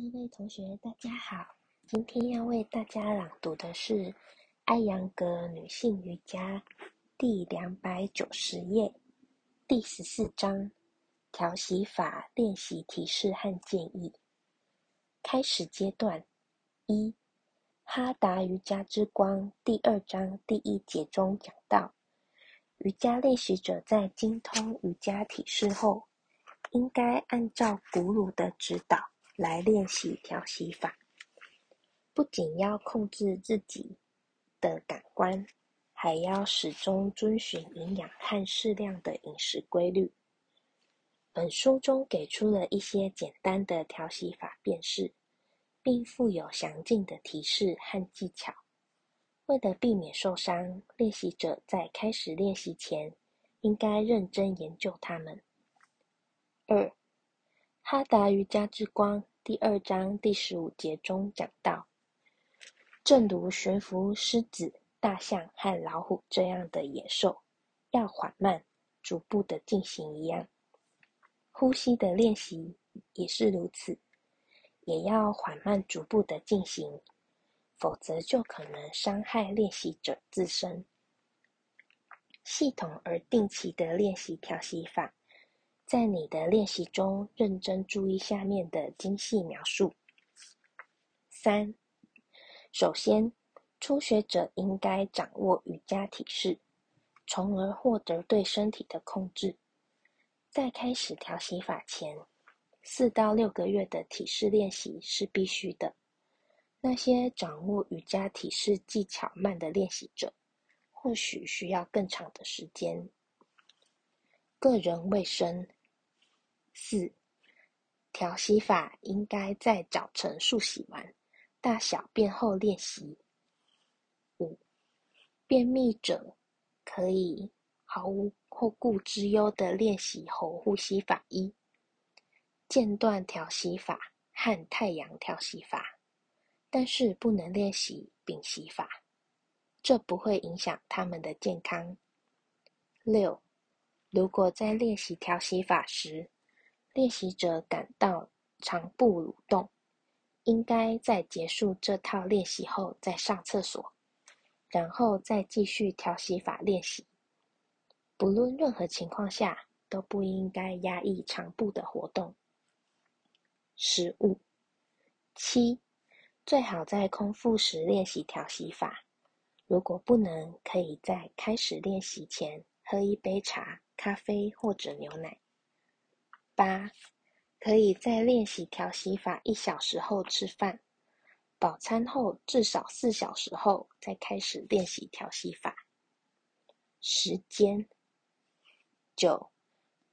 各位同学，大家好。今天要为大家朗读的是《艾扬格女性瑜伽》第两百九十页第十四章调息法练习提示和建议。开始阶段一，哈达瑜伽之光第二章第一节中讲到，瑜伽练习者在精通瑜伽体式后，应该按照古鲁的指导。来练习调息法，不仅要控制自己的感官，还要始终遵循营养和适量的饮食规律。本书中给出了一些简单的调息法便是，并附有详尽的提示和技巧。为了避免受伤，练习者在开始练习前应该认真研究它们。二，哈达瑜伽之光。第二章第十五节中讲到，正如悬浮狮子、大象和老虎这样的野兽，要缓慢、逐步的进行一样，呼吸的练习也是如此，也要缓慢、逐步的进行，否则就可能伤害练习者自身。系统而定期的练习调息法。在你的练习中，认真注意下面的精细描述。三、首先，初学者应该掌握瑜伽体式，从而获得对身体的控制。在开始调息法前，四到六个月的体式练习是必须的。那些掌握瑜伽体式技巧慢的练习者，或许需要更长的时间。个人卫生。四、调息法应该在早晨漱洗完、大小便后练习。五、便秘者可以毫无后顾之忧的练习喉呼吸法一、间断调息法和太阳调息法，但是不能练习屏息法，这不会影响他们的健康。六、如果在练习调息法时，练习者感到肠部蠕动，应该在结束这套练习后再上厕所，然后再继续调息法练习。不论任何情况下，都不应该压抑肠部的活动。十五七，最好在空腹时练习调息法。如果不能，可以在开始练习前喝一杯茶、咖啡或者牛奶。八，可以在练习调息法一小时后吃饭，饱餐后至少四小时后再开始练习调息法。时间九，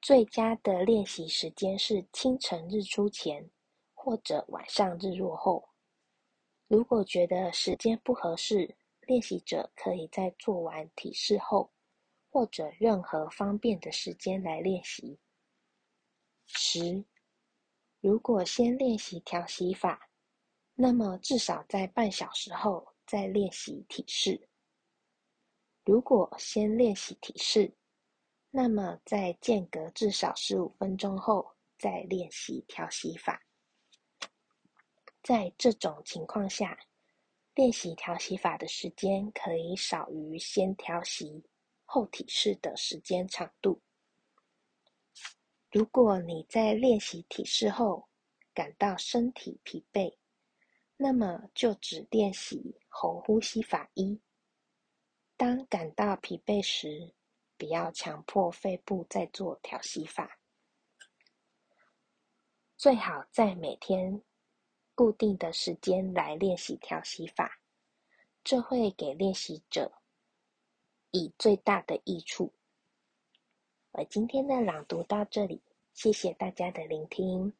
最佳的练习时间是清晨日出前或者晚上日落后。如果觉得时间不合适，练习者可以在做完体式后，或者任何方便的时间来练习。十，如果先练习调息法，那么至少在半小时后再练习体式。如果先练习体式，那么在间隔至少十五分钟后再练习调息法。在这种情况下，练习调息法的时间可以少于先调息后体式的时间长度。如果你在练习体式后感到身体疲惫，那么就只练习喉呼吸法一。当感到疲惫时，不要强迫肺部再做调息法。最好在每天固定的时间来练习调息法，这会给练习者以最大的益处。我今天的朗读到这里，谢谢大家的聆听。